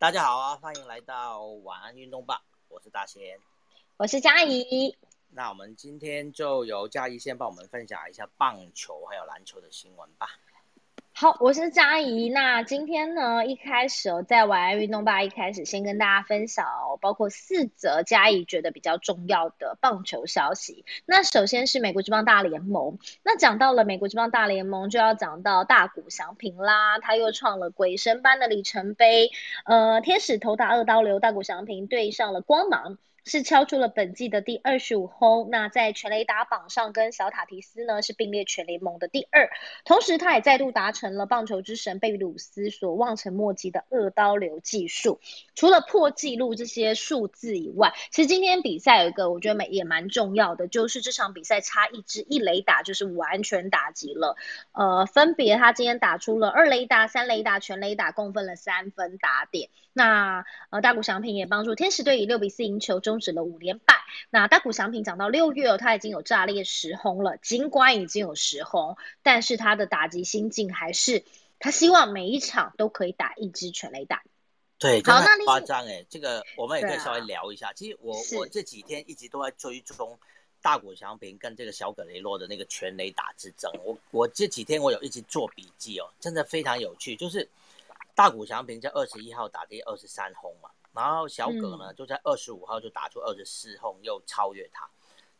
大家好啊，欢迎来到晚安运动吧，我是大仙，我是佳怡。那我们今天就由佳怡先帮我们分享一下棒球还有篮球的新闻吧。好，我是嘉怡。那今天呢，一开始哦，在晚安运动吧一开始先跟大家分享，包括四则嘉怡觉得比较重要的棒球消息。那首先是美国职棒大联盟。那讲到了美国职棒大联盟，就要讲到大谷翔平啦，他又创了鬼神般的里程碑。呃，天使投打二刀流，大谷翔平对上了光芒。是敲出了本季的第二十五轰，那在全垒打榜上跟小塔提斯呢是并列全联盟的第二，同时他也再度达成了棒球之神贝鲁斯所望尘莫及的二刀流技术。除了破纪录这些数字以外，其实今天比赛有一个我觉得也蛮重要的，就是这场比赛差一支一雷打就是完全打击了。呃，分别他今天打出了二雷打、三雷打、全雷打，共分了三分打点。那呃大谷翔平也帮助天使队以六比四赢球中。止了五连败。那大谷翔平讲到六月哦，他已经有炸裂十轰了。尽管已经有十轰，但是他的打击心境还是他希望每一场都可以打一支全垒打。对，好，那夸张哎，这个我们也可以稍微聊一下。其实我我这几天一直都在追踪大谷翔平跟这个小葛雷洛的那个全垒打之争。我我这几天我有一直做笔记哦，真的非常有趣。就是大谷翔平在二十一号打第二十三轰嘛。然后小葛呢，就在二十五号就打出二十四轰，又超越他。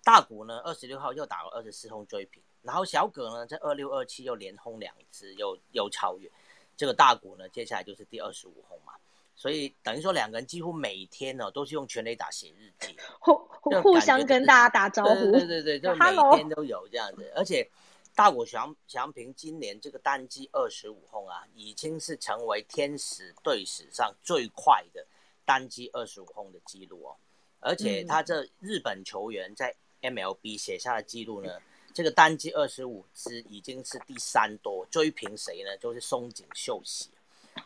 大谷呢，二十六号又打了二十四轰追平。然后小葛呢，在二六二七又连轰两次，又又超越这个大谷呢。接下来就是第二十五轰嘛。所以等于说两个人几乎每天呢都是用全垒打写日记，互互相跟大家打招呼。对对对，就每天都有这样子。而且大谷翔翔平今年这个单季二十五轰啊，已经是成为天使队史上最快的。单击二十五轰的记录哦，而且他这日本球员在 MLB 写下的记录呢，这个单击二十五支已经是第三多，追平谁呢？就是松井秀喜。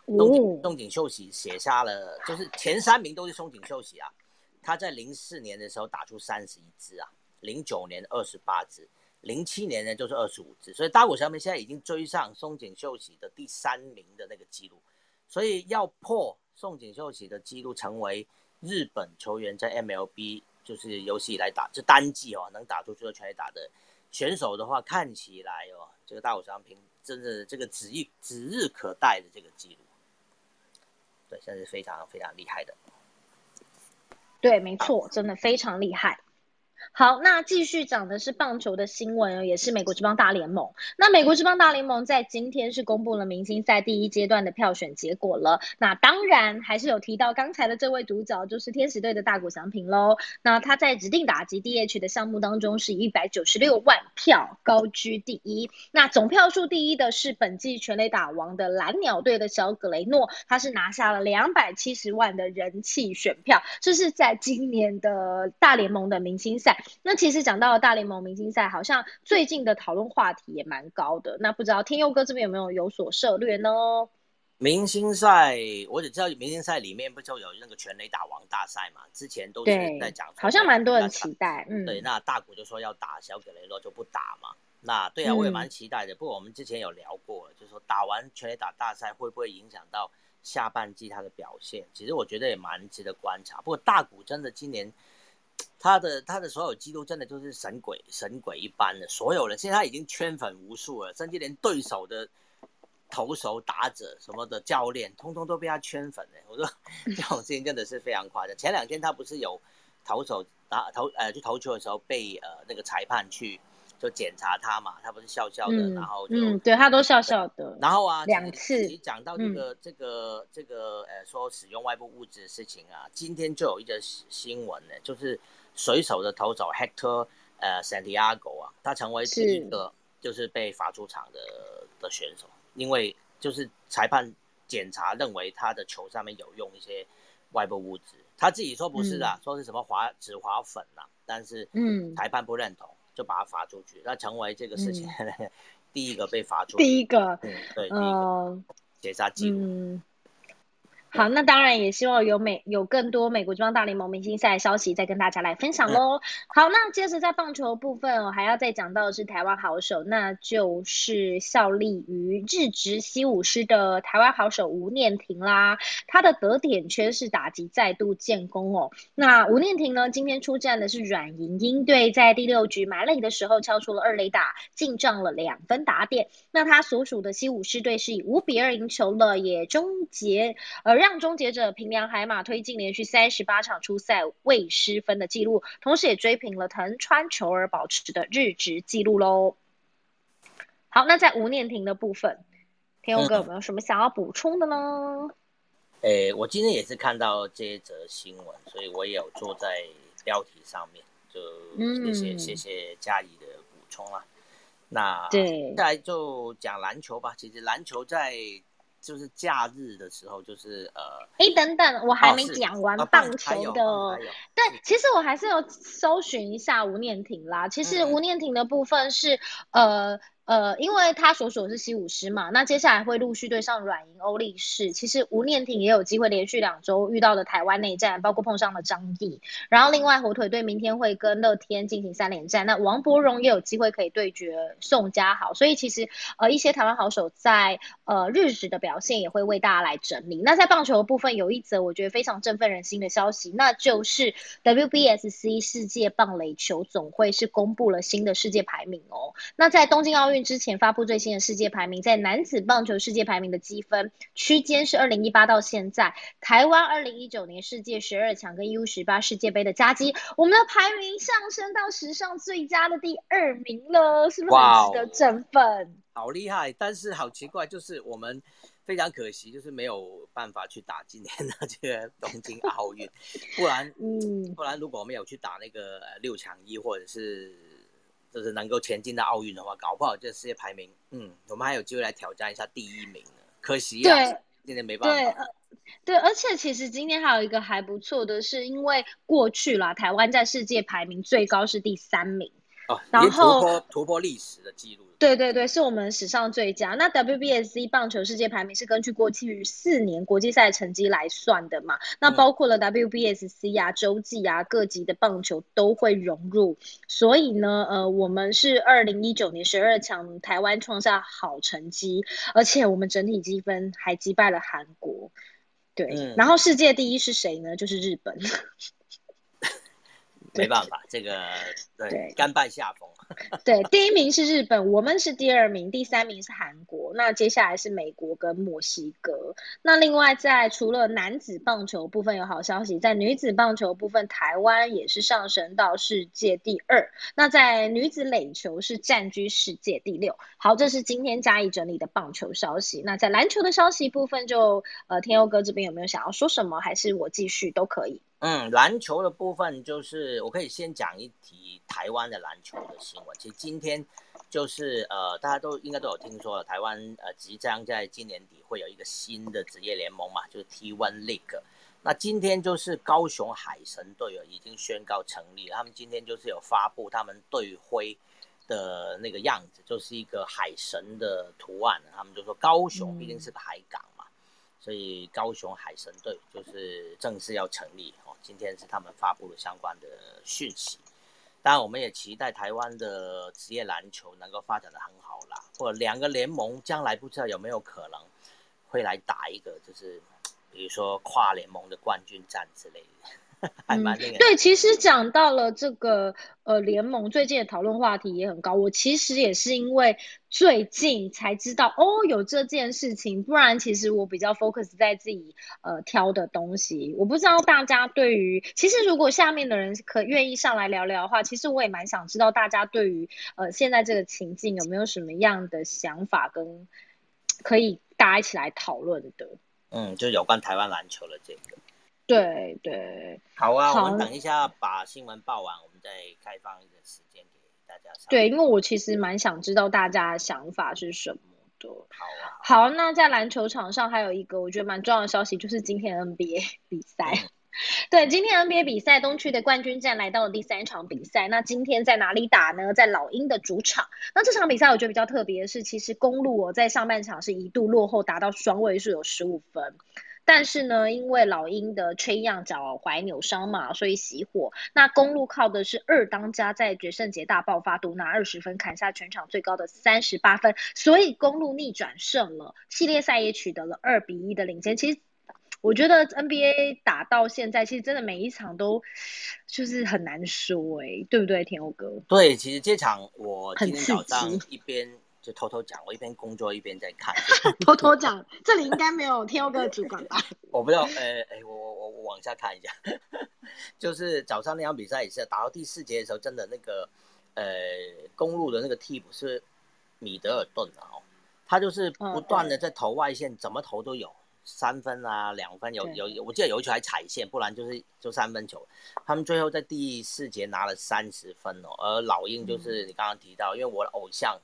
松井松井秀喜写下了，就是前三名都是松井秀喜啊。他在零四年的时候打出三十一支啊，零九年二十八支，零七年呢就是二十五支，所以大谷翔平现在已经追上松井秀喜的第三名的那个记录，所以要破。宋锦秀喜的记录成为日本球员在 MLB 就是游戏以来打这单季哦能打出最多全垒打的选手的话，看起来哦这个大谷翔平真的这个指日指日可待的这个记录，对，现在是非常非常厉害的。对，没错，真的非常厉害。好，那继续讲的是棒球的新闻，也是美国职棒大联盟。那美国职棒大联盟在今天是公布了明星赛第一阶段的票选结果了。那当然还是有提到刚才的这位主角，就是天使队的大谷翔平喽。那他在指定打击 DH 的项目当中是一百九十六万票高居第一。那总票数第一的是本季全垒打王的蓝鸟队的小格雷诺，他是拿下了两百七十万的人气选票。这是在今年的大联盟的明星赛。那其实讲到了大联盟明星赛，好像最近的讨论话题也蛮高的。那不知道天佑哥这边有没有有所涉略呢？明星赛，我只知道明星赛里面不就有那个全垒打王大赛嘛？之前都是在讲，好像蛮多人期待。嗯，对，那大谷就说要打小葛雷诺就不打嘛。那对啊，我也蛮期待的。不过我们之前有聊过，就是说打完全垒打大赛会不会影响到下半季他的表现？其实我觉得也蛮值得观察。不过大谷真的今年。他的他的所有记录真的就是神鬼神鬼一般的，所有人现在他已经圈粉无数了，甚至连对手的投手、打者什么的教练，通通都被他圈粉了。我说 这种事情真的是非常夸张。前两天他不是有投手打投呃去投球的时候被呃那个裁判去就检查他嘛，他不是笑笑的，然后嗯，对他都笑笑的。然后啊，两次讲到这个这个这个呃说使用外部物质的事情啊，今天就有一则新闻呢，就是。水手的投手 Hector 呃 Santiago 啊，他成为第一个就是被罚出场的的选手，因为就是裁判检查认为他的球上面有用一些外部物质，他自己说不是的，说是什么滑纸滑粉呐，但是嗯。裁判不认同，就把他罚出去，那成为这个事情 第一个被罚出，第一个，嗯对，第一个，截杀记录。好，那当然也希望有美有更多美国中央大联盟明星赛消息再跟大家来分享喽。好，那接着在棒球部分我，还要再讲到的是台湾好手，那就是效力于日职西武师的台湾好手吴念婷啦。他的得点圈是打击再度建功哦。那吴念婷呢，今天出战的是软银鹰队，在第六局埋垒的时候敲出了二垒打，进账了两分打点。那他所属的西武师队是以五比二赢球了，也终结呃。让终结者平良海马推进连续三十八场出赛未失分的记录，同时也追平了藤川球儿保持的日职记录喽。好，那在吴念婷的部分，天佑哥有没有什么想要补充的呢？诶，我今天也是看到这则新闻，所以我也有做在标题上面，就谢谢谢谢嘉怡的补充啦。那对，再来就讲篮球吧。其实篮球在。就是假日的时候，就是呃，哎，等等，我还没讲完棒球的。对，其实我还是有搜寻一下吴念婷啦。其实吴念婷的部分是呃。呃，因为他所属是西武师嘛，那接下来会陆续对上软银、欧力士。其实吴念婷也有机会连续两周遇到的台湾内战，包括碰上了张毅。然后另外火腿队明天会跟乐天进行三连战，那王柏荣也有机会可以对决宋家豪。所以其实呃一些台湾好手在呃日职的表现也会为大家来整理。那在棒球的部分有一则我觉得非常振奋人心的消息，那就是 WBSC 世界棒垒球总会是公布了新的世界排名哦。那在东京奥运。之前发布最新的世界排名，在男子棒球世界排名的积分区间是二零一八到现在，台湾二零一九年世界十二强跟 U 十八世界杯的佳绩，我们的排名上升到史上最佳的第二名了，是不是很值得振奋？好厉害！但是好奇怪，就是我们非常可惜，就是没有办法去打今年的这个东京奥运，不然，嗯，不然如果我们有去打那个六强一或者是。就是能够前进到奥运的话，搞不好这世界排名，嗯，我们还有机会来挑战一下第一名呢。可惜啊，今天没办法。对，对，而且其实今天还有一个还不错的是，因为过去啦，台湾在世界排名最高是第三名。哦，然后突破突破历史的记录。对对对，是我们史上最佳。那 WBSC 棒球世界排名是根据过去四年国际赛成绩来算的嘛？那包括了 WBSC 啊、洲际啊各级的棒球都会融入。所以呢，呃，我们是二零一九年十二强，台湾创下好成绩，而且我们整体积分还击败了韩国。对，然后世界第一是谁呢？就是日本。没办法，这个对甘拜下风。对，第一名是日本，我们是第二名，第三名是韩国，那接下来是美国跟墨西哥。那另外在除了男子棒球部分有好消息，在女子棒球部分，台湾也是上升到世界第二。那在女子垒球是占据世界第六。好，这是今天加以整理的棒球消息。那在篮球的消息部分，就呃天佑哥这边有没有想要说什么？还是我继续都可以。嗯，篮球的部分就是我可以先讲一提台湾的篮球的新闻。其实今天就是呃，大家都应该都有听说了，台湾呃即将在今年底会有一个新的职业联盟嘛，就是 T1 League。那今天就是高雄海神队已经宣告成立了，他们今天就是有发布他们队徽的那个样子，就是一个海神的图案。他们就说高雄毕竟是个海港。所以高雄海神队就是正式要成立哦，今天是他们发布了相关的讯息。当然，我们也期待台湾的职业篮球能够发展的很好啦，或两个联盟将来不知道有没有可能会来打一个，就是比如说跨联盟的冠军战之类的。还蛮那个。对，其实讲到了这个呃联盟，最近的讨论话题也很高。我其实也是因为最近才知道哦有这件事情，不然其实我比较 focus 在自己呃挑的东西。我不知道大家对于，其实如果下面的人可愿意上来聊聊的话，其实我也蛮想知道大家对于呃现在这个情境有没有什么样的想法跟可以大家一起来讨论的。嗯，就有关台湾篮球的这个。对对，好啊，我们等一下把新闻报完，我们再开放一点时间给大家。对，因为我其实蛮想知道大家的想法是什么的。好啊，好，那在篮球场上还有一个我觉得蛮重要的消息，就是今天 NBA 比赛。对，今天 NBA 比赛东区的冠军战来到了第三场比赛。那今天在哪里打呢？在老鹰的主场。那这场比赛我觉得比较特别的是，其实公路哦在上半场是一度落后达到双位数，有十五分。但是呢，因为老鹰的吹样脚踝扭伤嘛，所以熄火。那公路靠的是二当家在决胜节大爆发，独拿二十分，砍下全场最高的三十八分，所以公路逆转胜了，系列赛也取得了二比一的领先。其实。我觉得 NBA 打到现在，其实真的每一场都就是很难说哎，对不对，田欧哥？对，其实这场我今天早上一边就偷偷讲，我一边工作一边在看。偷偷讲，这里应该没有天佑哥的主管吧？我不知道，呃，哎，我我我我往下看一下，就是早上那场比赛也是打到第四节的时候，真的那个呃公路的那个替补是米德尔顿啊，他就是不断的在投外线，怎么投都有。三分啊，两分有有，我记得有一球还踩线，不然就是就三分球。他们最后在第四节拿了三十分哦。而老鹰就是你刚刚提到，因为我的偶像，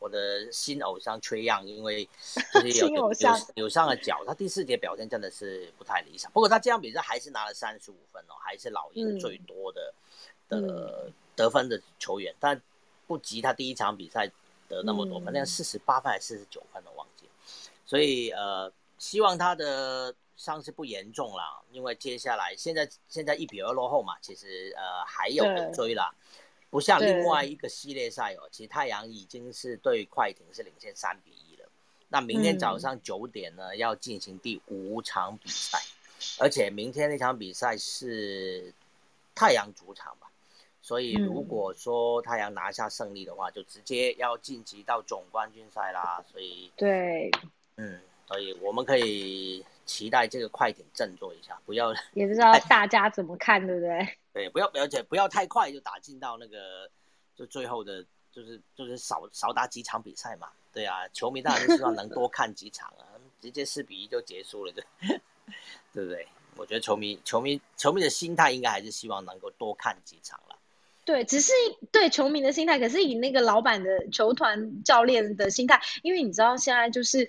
我的新偶像缺氧，因为就是有 有有伤了脚，他第四节表现真的是不太理想。不过他这场比赛还是拿了三十五分哦，还是老鹰最多的的得分的球员，但不及他第一场比赛得那么多分，那四十八分还是四十九分的忘记。所以呃。希望他的伤势不严重啦，因为接下来现在现在一比二落后嘛，其实呃还有的追啦，不像另外一个系列赛哦，其实太阳已经是对快艇是领先三比一了。那明天早上九点呢要进行第五场比赛，而且明天那场比赛是太阳主场吧，所以如果说太阳拿下胜利的话，就直接要晋级到总冠军赛啦。所以对，嗯。所以我们可以期待这个快点振作一下，不要 也不知道大家怎么看，对不对？对，不要而且不要太快就打进到那个就最后的，就是就是少少打几场比赛嘛。对啊，球迷当然是希望能多看几场啊，直接四比一就结束了，对对不对？我觉得球迷球迷球迷的心态应该还是希望能够多看几场了。对，只是对球迷的心态，可是以那个老板的球团教练的心态，因为你知道现在就是。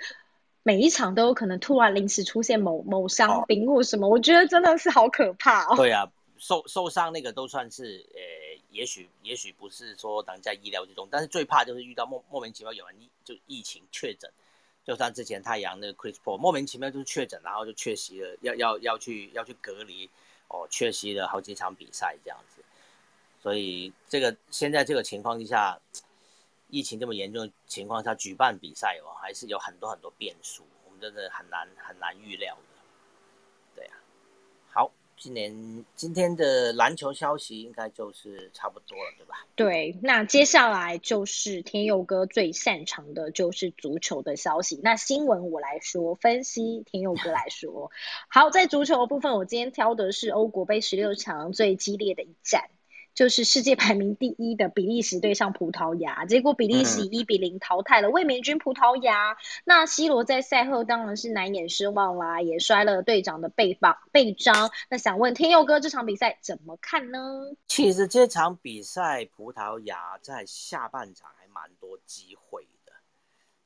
每一场都有可能突然临时出现某某伤病或什么，我觉得真的是好可怕哦。对啊，受受伤那个都算是，呃，也许也许不是说等在意料之中，但是最怕就是遇到莫莫名其妙有人就疫情确诊，就像之前太阳那个 Chris Paul 莫名其妙就是确诊，然后就缺席了，要要要去要去隔离，哦，缺席了好几场比赛这样子，所以这个现在这个情况之下。疫情这么严重的情况下举办比赛哦，还是有很多很多变数，我们真的很难很难预料的。对呀，好，今年今天的篮球消息应该就是差不多了，对吧？对，那接下来就是天佑哥最擅长的就是足球的消息。那新闻我来说，分析天佑哥来说。好，在足球的部分，我今天挑的是欧国杯十六强最激烈的一战。就是世界排名第一的比利时对上葡萄牙，结果比利时一比零淘汰了卫冕军葡萄牙。那 C 罗在赛后当然是难掩失望啦，也摔了队长的背膀背章。那想问天佑哥，这场比赛怎么看呢？其实这场比赛葡萄牙在下半场还蛮多机会的，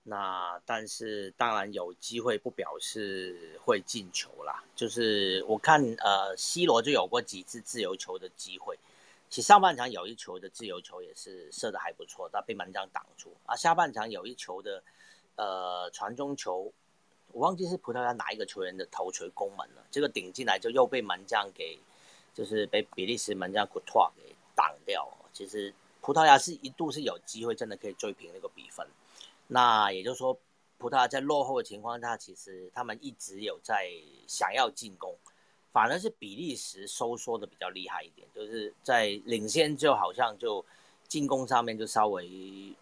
那但是当然有机会不表示会进球啦。就是我看呃，C 罗就有过几次自由球的机会。其实上半场有一球的自由球也是射的还不错，但被门将挡住。啊，下半场有一球的，呃，传中球，我忘记是葡萄牙哪一个球员的头锤攻门了，这个顶进来就又被门将给，就是被比利时门将库托给挡掉。其实葡萄牙是一度是有机会真的可以追平那个比分。那也就是说，葡萄牙在落后的情况下，其实他们一直有在想要进攻。反而是比利时收缩的比较厉害一点，就是在领先就好像就进攻上面就稍微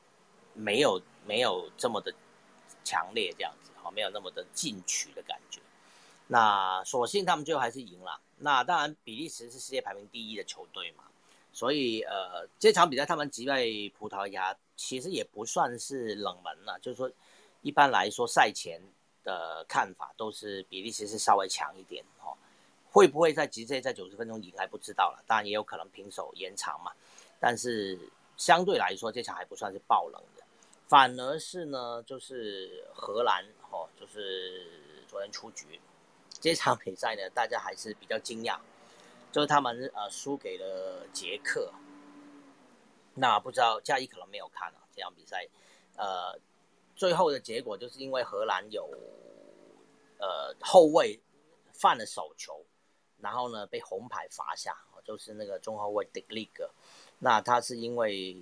没有没有这么的强烈这样子，好没有那么的进取的感觉。那所幸他们最后还是赢了。那当然比利时是世界排名第一的球队嘛，所以呃这场比赛他们击败葡萄牙其实也不算是冷门了，就是说一般来说赛前的看法都是比利时是稍微强一点哦。会不会在直接在九十分钟赢还不知道了，当然也有可能平手延长嘛。但是相对来说，这场还不算是爆冷的，反而是呢，就是荷兰哦，就是昨天出局这场比赛呢，大家还是比较惊讶，就是他们呃输给了捷克。那不知道嘉义可能没有看啊这场比赛，呃，最后的结果就是因为荷兰有呃后卫。犯了手球，然后呢被红牌罚下，就是那个中后卫 Dick Lee，那他是因为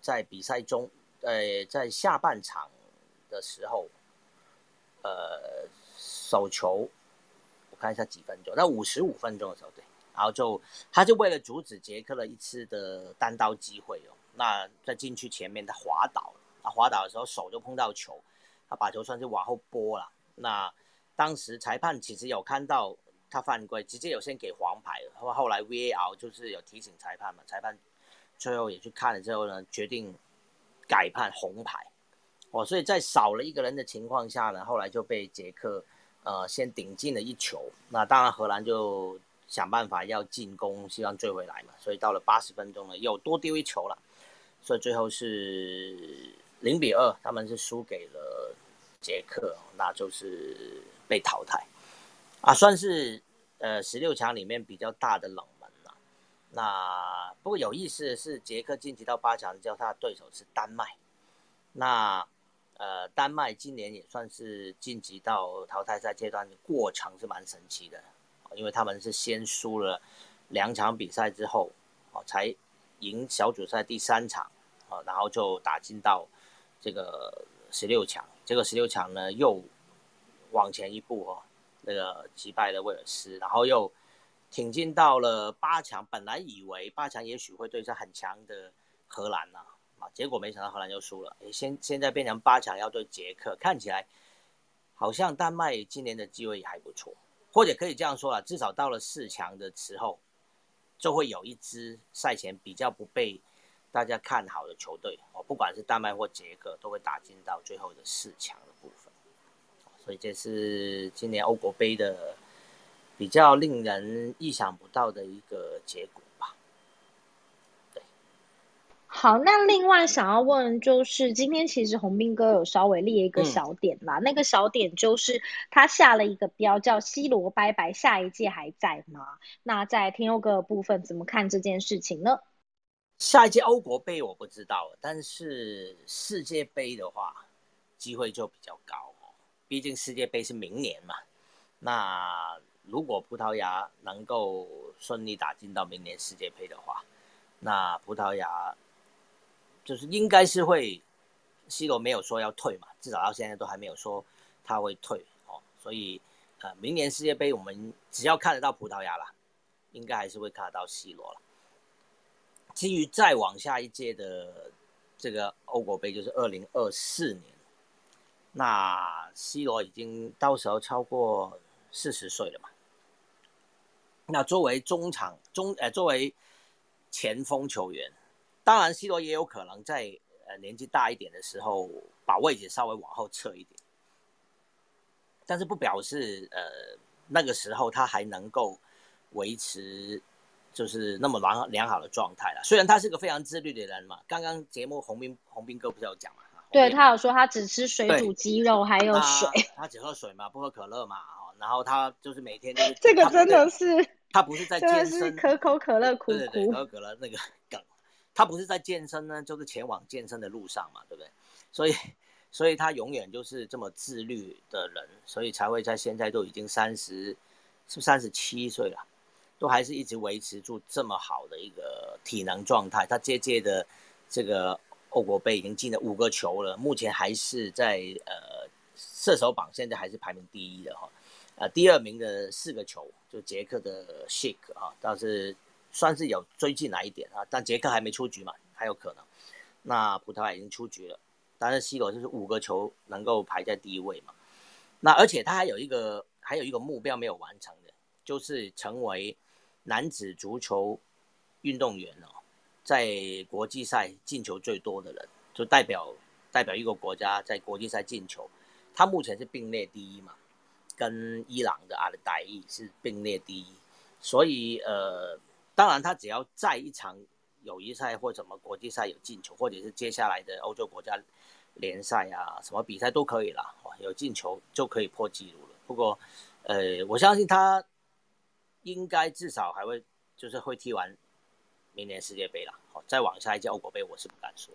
在比赛中，呃，在下半场的时候，呃，手球，我看一下几分钟，那五十五分钟的时候，对，然后就他就为了阻止杰克的一次的单刀机会哦，那在禁区前面他滑倒，他滑倒的时候手就碰到球，他把球算是往后拨了，那。当时裁判其实有看到他犯规，直接有先给黄牌，后后来 VAR 就是有提醒裁判嘛，裁判最后也去看了之后呢，决定改判红牌。哦，所以在少了一个人的情况下呢，后来就被捷克呃先顶进了一球。那当然荷兰就想办法要进攻，希望追回来嘛。所以到了八十分钟呢，又多丢一球了，所以最后是零比二，他们是输给了捷克，那就是。被淘汰啊，算是呃十六强里面比较大的冷门了。那不过有意思的是，捷克晋级到八强，叫他的对手是丹麦。那呃，丹麦今年也算是晋级到淘汰赛阶段的过程是蛮神奇的，因为他们是先输了两场比赛之后，哦，才赢小组赛第三场，啊，然后就打进到这个十六强。这个十六强呢，又。往前一步哦，那个击败了威尔斯，然后又挺进到了八强。本来以为八强也许会对上很强的荷兰呐，啊，结果没想到荷兰又输了。诶，现现在变成八强要对捷克，看起来好像丹麦今年的机会也还不错，或者可以这样说啊，至少到了四强的时候，就会有一支赛前比较不被大家看好的球队哦，不管是丹麦或捷克，都会打进到最后的四强的部分。所以这是今年欧国杯的比较令人意想不到的一个结果吧。对，好，那另外想要问就是，今天其实洪斌哥有稍微列一个小点啦，那个小点就是他下了一个标叫西罗拜拜”，下一届还在吗？那在天佑哥的部分怎么看这件事情呢？下一届欧国杯我不知道，但是世界杯的话，机会就比较高。毕竟世界杯是明年嘛，那如果葡萄牙能够顺利打进到明年世界杯的话，那葡萄牙就是应该是会，C 罗没有说要退嘛，至少到现在都还没有说他会退哦，所以呃，明年世界杯我们只要看得到葡萄牙啦，应该还是会看得到 C 罗了。基于再往下一届的这个欧国杯，就是二零二四年。那 C 罗已经到时候超过四十岁了嘛？那作为中场中呃作为前锋球员，当然 C 罗也有可能在呃年纪大一点的时候把位置稍微往后撤一点，但是不表示呃那个时候他还能够维持就是那么良良好的状态了。虽然他是个非常自律的人嘛，刚刚节目洪斌洪斌哥不是有讲嘛？对他有说他只吃水煮鸡肉，还有水。他只喝水嘛，不喝可乐嘛。哦，然后他就是每天就是 这个真的是他不是在健身，可口可乐苦苦。对对对，可口可乐那个 梗，他不是在健身呢，就是前往健身的路上嘛，对不对？所以所以他永远就是这么自律的人，所以才会在现在都已经三十是三十七岁了，都还是一直维持住这么好的一个体能状态。他接接的这个。欧国杯已经进了五个球了，目前还是在呃射手榜现在还是排名第一的哈，呃第二名的四个球就捷克的 Shake 哈，倒是算是有追进来一点啊，但捷克还没出局嘛，还有可能。那葡萄牙已经出局了，但是 C 罗就是五个球能够排在第一位嘛。那而且他还有一个还有一个目标没有完成的，就是成为男子足球运动员哦。在国际赛进球最多的人，就代表代表一个国家在国际赛进球，他目前是并列第一嘛，跟伊朗的阿勒代伊是并列第一，所以呃，当然他只要在一场友谊赛或什么国际赛有进球，或者是接下来的欧洲国家联赛啊什么比赛都可以了，有进球就可以破纪录了。不过呃，我相信他应该至少还会就是会踢完。明年世界杯了，好，再往下一届欧国杯，我是不敢说。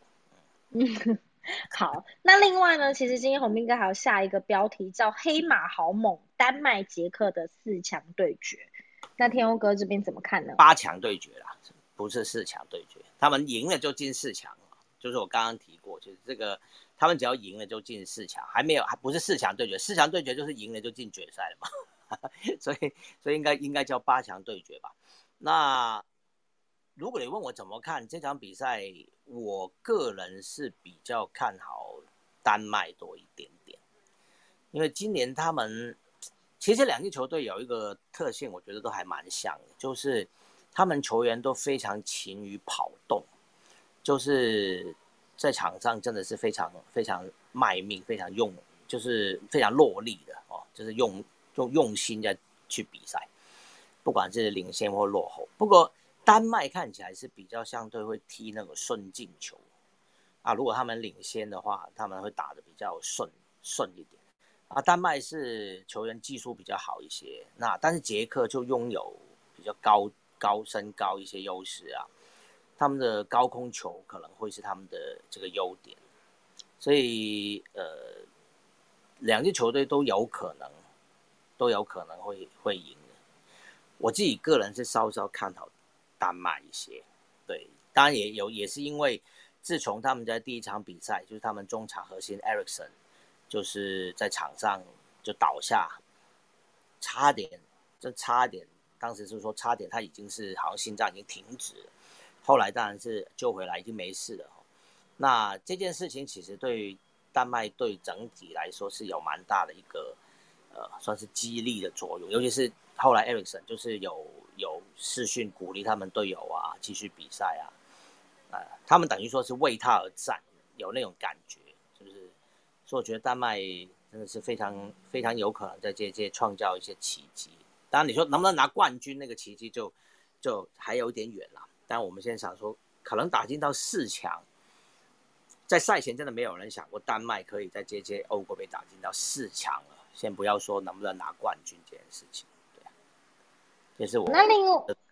嗯 好，那另外呢，其实今天红兵哥还有下一个标题叫“黑马好猛丹麦、捷克的四强对决。那天欧哥这边怎么看呢？八强对决啦，不是四强对决，他们赢了就进四强了。就是我刚刚提过，就是这个，他们只要赢了就进四强，还没有，还不是四强对决，四强对决就是赢了就进决赛了嘛。所以，所以应该应该叫八强对决吧？那如果你问我怎么看这场比赛，我个人是比较看好丹麦多一点点，因为今年他们其实两支球队有一个特性，我觉得都还蛮像的，就是他们球员都非常勤于跑动，就是在场上真的是非常非常卖命，非常用，就是非常落力的哦，就是用。用用心在去比赛，不管是领先或落后。不过丹麦看起来是比较相对会踢那个顺进球啊。如果他们领先的话，他们会打的比较顺顺一点啊。丹麦是球员技术比较好一些，那但是捷克就拥有比较高高身高一些优势啊。他们的高空球可能会是他们的这个优点，所以呃，两支球队都有可能。都有可能会会赢的，我自己个人是稍稍看好丹麦一些，对，当然也有也是因为自从他们在第一场比赛，就是他们中场核心 Ericsson 就是在场上就倒下，差点就差点，当时是说差点他已经是好像心脏已经停止，后来当然是救回来已经没事了。那这件事情其实对丹麦队整体来说是有蛮大的一个。呃，算是激励的作用，尤其是后来 Ericsson 就是有有视讯鼓励他们队友啊，继续比赛啊，啊，他们等于说是为他而战，有那种感觉，是不是？所以我觉得丹麦真的是非常非常有可能在这届创造一些奇迹。当然，你说能不能拿冠军，那个奇迹就就还有点远了。但我们现在想说，可能打进到四强，在赛前真的没有人想过丹麦可以在这届欧国杯打进到四强了。先不要说能不能拿冠军这件事情，也是我。那另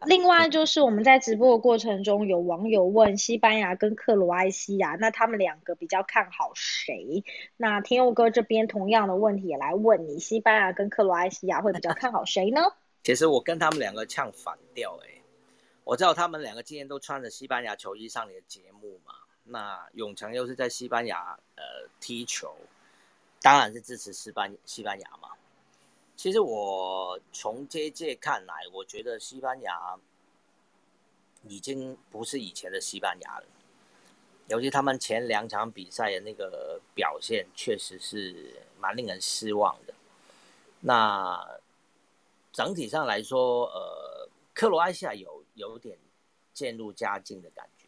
另外就是我们在直播的过程中，有网友问西班牙跟克罗埃西亚，那他们两个比较看好谁？那天佑哥这边同样的问题也来问你，西班牙跟克罗埃西亚会比较看好谁呢？其实我跟他们两个唱反调，哎，我知道他们两个今天都穿着西班牙球衣上你的节目嘛，那永成又是在西班牙呃踢球。当然是支持西班西班牙嘛。其实我从这届看来，我觉得西班牙已经不是以前的西班牙了。尤其他们前两场比赛的那个表现，确实是蛮令人失望的。那整体上来说，呃，克罗埃西亚有有点渐入佳境的感觉。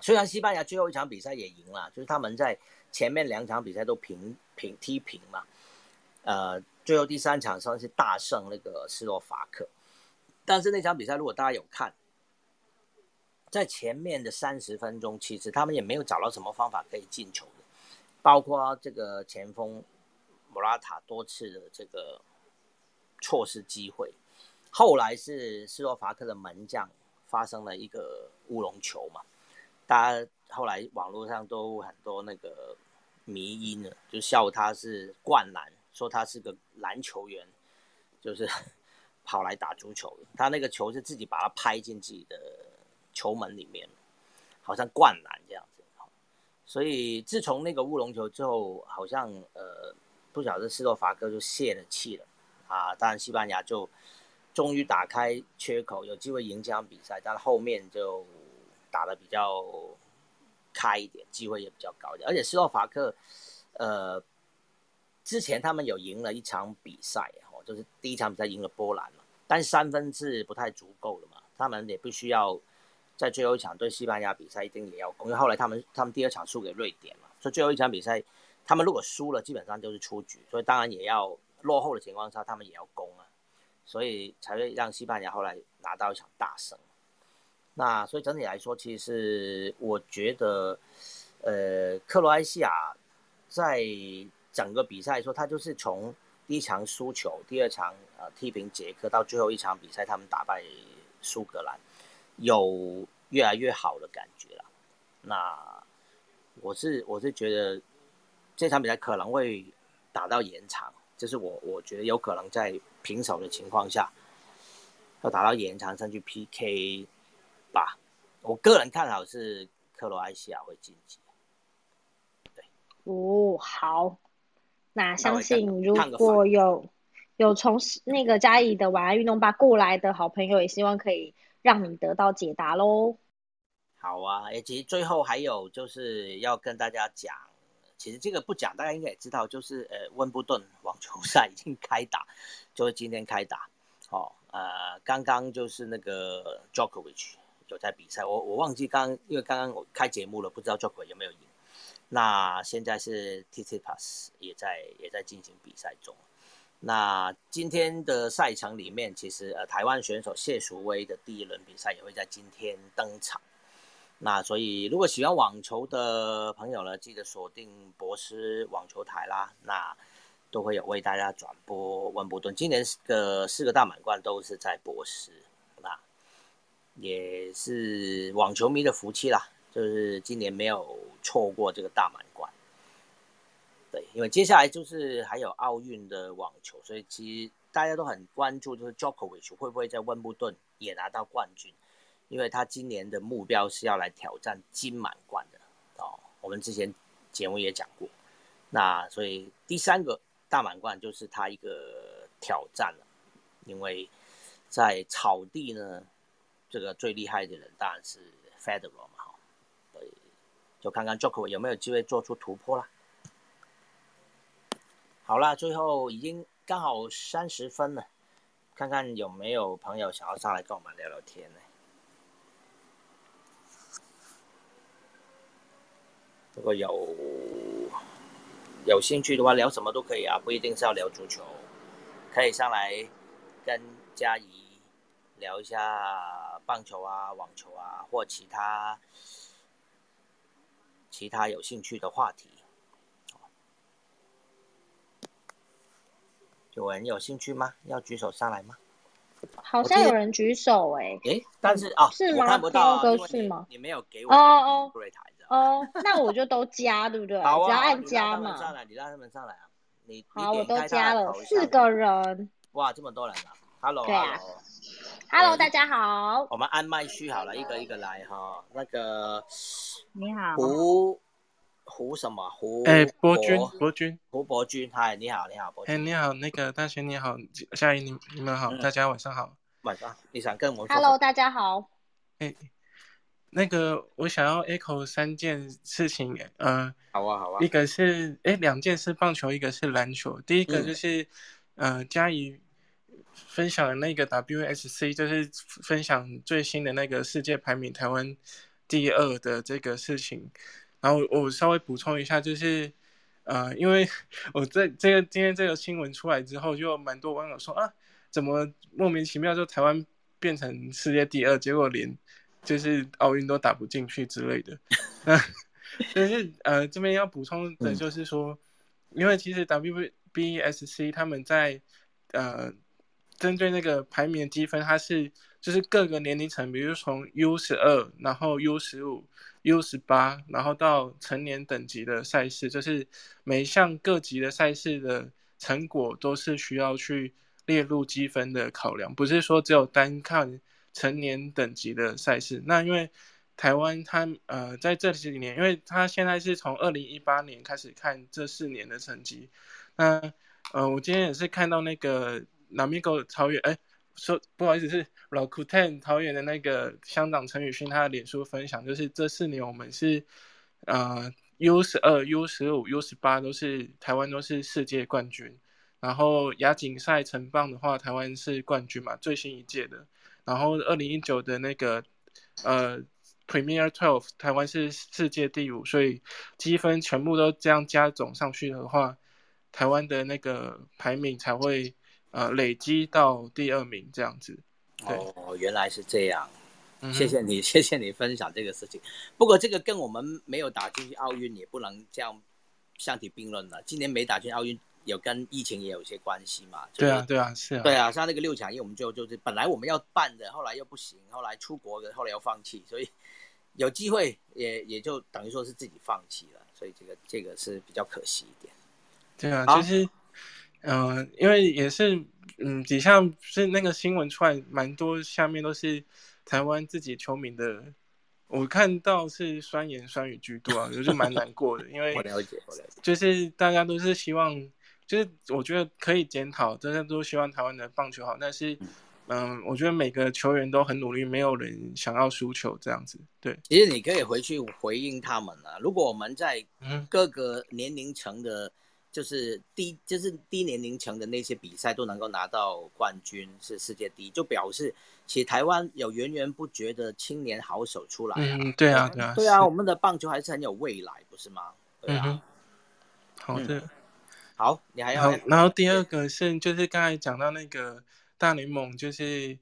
虽然西班牙最后一场比赛也赢了，就是他们在。前面两场比赛都平平踢平嘛，呃，最后第三场算是大胜那个斯洛伐克，但是那场比赛如果大家有看，在前面的三十分钟，其实他们也没有找到什么方法可以进球的，包括这个前锋莫拉塔多次的这个错失机会，后来是斯洛伐克的门将发生了一个乌龙球嘛，大家后来网络上都很多那个。迷因呢，就笑他是灌篮，说他是个篮球员，就是 跑来打足球的。他那个球是自己把它拍进自己的球门里面，好像灌篮这样子。所以自从那个乌龙球之后，好像呃不晓得斯洛伐克就泄了气了啊。当然西班牙就终于打开缺口，有机会赢这场比赛，但后面就打的比较。开一点，机会也比较高一点。而且斯洛伐克，呃，之前他们有赢了一场比赛，哦，就是第一场比赛赢了波兰嘛，但三分是不太足够的嘛，他们也必须要在最后一场对西班牙比赛一定也要攻，因为后来他们他们第二场输给瑞典嘛，所以最后一场比赛他们如果输了，基本上就是出局，所以当然也要落后的情况下，他们也要攻啊，所以才会让西班牙后来拿到一场大胜。那所以整体来说，其实我觉得，呃，克罗埃西亚在整个比赛说，他就是从第一场输球，第二场呃踢平捷克，到最后一场比赛他们打败苏格兰，有越来越好的感觉了。那我是我是觉得这场比赛可能会打到延长，就是我我觉得有可能在平手的情况下，要打到延长上去 PK 吧。我个人看好是克罗埃西亚会晋级。对，哦，好，那相信如果有有从那个嘉义的晚安运动吧过来的好朋友，也希望可以让你得到解答喽。好啊，以及最后还有就是要跟大家讲，其实这个不讲，大家应该也知道，就是呃温布顿网球赛已经开打，就是今天开打。哦，呃，刚刚就是那个 Djokovic 有在比赛，我我忘记刚因为刚刚我开节目了，不知道 Djokovic 有没有赢。那现在是 t t p a s 也在也在进行比赛中。那今天的赛程里面，其实呃台湾选手谢淑薇的第一轮比赛也会在今天登场。那所以，如果喜欢网球的朋友呢，记得锁定博斯网球台啦。那都会有为大家转播温布顿。今年的四个大满贯都是在博斯，那也是网球迷的福气啦。就是今年没有错过这个大满贯。对，因为接下来就是还有奥运的网球，所以其实大家都很关注，就是 Jokovic 会不会在温布顿也拿到冠军。因为他今年的目标是要来挑战金满贯的哦，我们之前节目也讲过，那所以第三个大满贯就是他一个挑战了，因为在草地呢，这个最厉害的人当然是 Federer 嘛，就看看 Joker 有没有机会做出突破啦。好啦，最后已经刚好三十分了，看看有没有朋友想要上来跟我们聊聊天呢？如果有有兴趣的话，聊什么都可以啊，不一定是要聊足球，可以上来跟佳怡聊一下棒球啊、网球啊，或其他其他有兴趣的话题。有人有兴趣吗？要举手上来吗？好像有人举手哎，哎，但是啊，是吗？看不到，是吗？你没有给我哦哦。哦，那我就都加，对不对？只要按加嘛。上来，你让他们上来啊！你好，我都加了四个人。哇，这么多人啊！Hello，对啊。Hello，大家好。我们按麦序好了，一个一个来哈。那个你好。胡胡什么？胡哎，伯君，伯君，胡伯君，嗨，你好，你好，伯君。哎，你好，那个大贤你好，夏怡你你们好，大家晚上好。晚上，你想跟我？Hello，大家好。哎。那个，我想要 echo 三件事情，呃，好啊，好啊，一个是，哎，两件是棒球，一个是篮球。第一个就是，呃，嘉怡分享的那个 WSC，就是分享最新的那个世界排名，台湾第二的这个事情。然后我稍微补充一下，就是，呃，因为 我在这个今天这个新闻出来之后，就蛮多网友说啊，怎么莫名其妙就台湾变成世界第二，结果连。就是奥运都打不进去之类的，那 但是呃这边要补充的就是说，因为其实 WBSC 他们在呃针对那个排名积分，它是就是各个年龄层，比如从 U 十二，然后 U 十五、U 十八，然后到成年等级的赛事，就是每一项各级的赛事的成果都是需要去列入积分的考量，不是说只有单看。成年等级的赛事，那因为台湾它呃在这几年，因为它现在是从二零一八年开始看这四年的成绩，那呃我今天也是看到那个南米狗桃园，哎说不好意思是老 Kuten 桃园的那个乡长陈宇勋他的脸书分享，就是这四年我们是呃 U 十二、U 十五、U 十八都是台湾都是世界冠军，然后亚锦赛成棒的话，台湾是冠军嘛，最新一届的。然后二零一九的那个呃 Premier Twelve，台湾是世界第五，所以积分全部都这样加总上去的话，台湾的那个排名才会呃累积到第二名这样子。哦，原来是这样，谢谢你，谢谢你分享这个事情。不过这个跟我们没有打进去奥运也不能这样相提并论了。今年没打进奥运。有跟疫情也有一些关系嘛？对啊，对啊，是啊。对啊，像那个六强，因为我们就就是本来我们要办的，后来又不行，后来出国的，后来又放弃，所以有机会也也就等于说是自己放弃了，所以这个这个是比较可惜一点。对啊，就是嗯，因为也是，嗯，底下是那个新闻出来，蛮多下面都是台湾自己球迷的，我看到是酸言酸语居多啊，就是蛮难过的，因为我了解，我了解，就是大家都是希望，就是我觉得可以检讨，大家都希望台湾的棒球好，但是。嗯，我觉得每个球员都很努力，没有人想要输球这样子。对，其实你可以回去回应他们啊。如果我们在各个年龄层的，就是低，就是低年龄层的那些比赛都能够拿到冠军，是世界第一，就表示其实台湾有源源不绝的青年好手出来。嗯，对啊，对啊，对啊，我们的棒球还是很有未来，不是吗？对啊。好的，好，你还要。然后第二个是，就是刚才讲到那个。大联盟就是，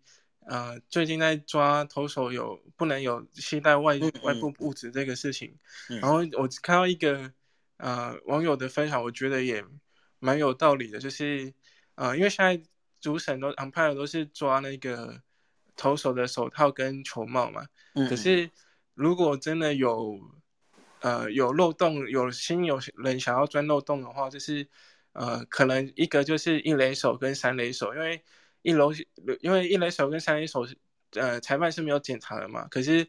呃，最近在抓投手有不能有携带外外部物质这个事情，然后我看到一个呃网友的分享，我觉得也蛮有道理的，就是呃，因为现在主审都 umpire 都是抓那个投手的手套跟球帽嘛，可是如果真的有呃有漏洞，有心有人想要钻漏洞的话，就是呃可能一个就是一垒手跟三垒手，因为一楼，因为一垒手跟三垒手是，呃，裁判是没有检查的嘛。可是，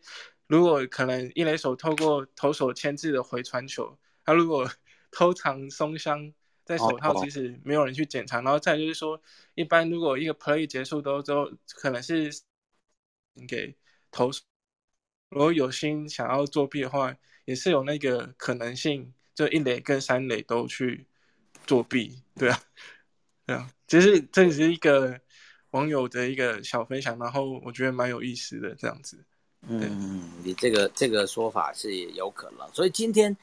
如果可能一垒手透过投手牵制的回传球，他如果 偷藏松香在手套，其实没有人去检查。然后再就是说，一般如果一个 play 结束都之后可能是给投诉，如果有心想要作弊的话，也是有那个可能性，就一垒跟三垒都去作弊，对啊，对啊，其实这是一个。网友的一个小分享，然后我觉得蛮有意思的这样子。嗯，你这个这个说法是有可能，所以今天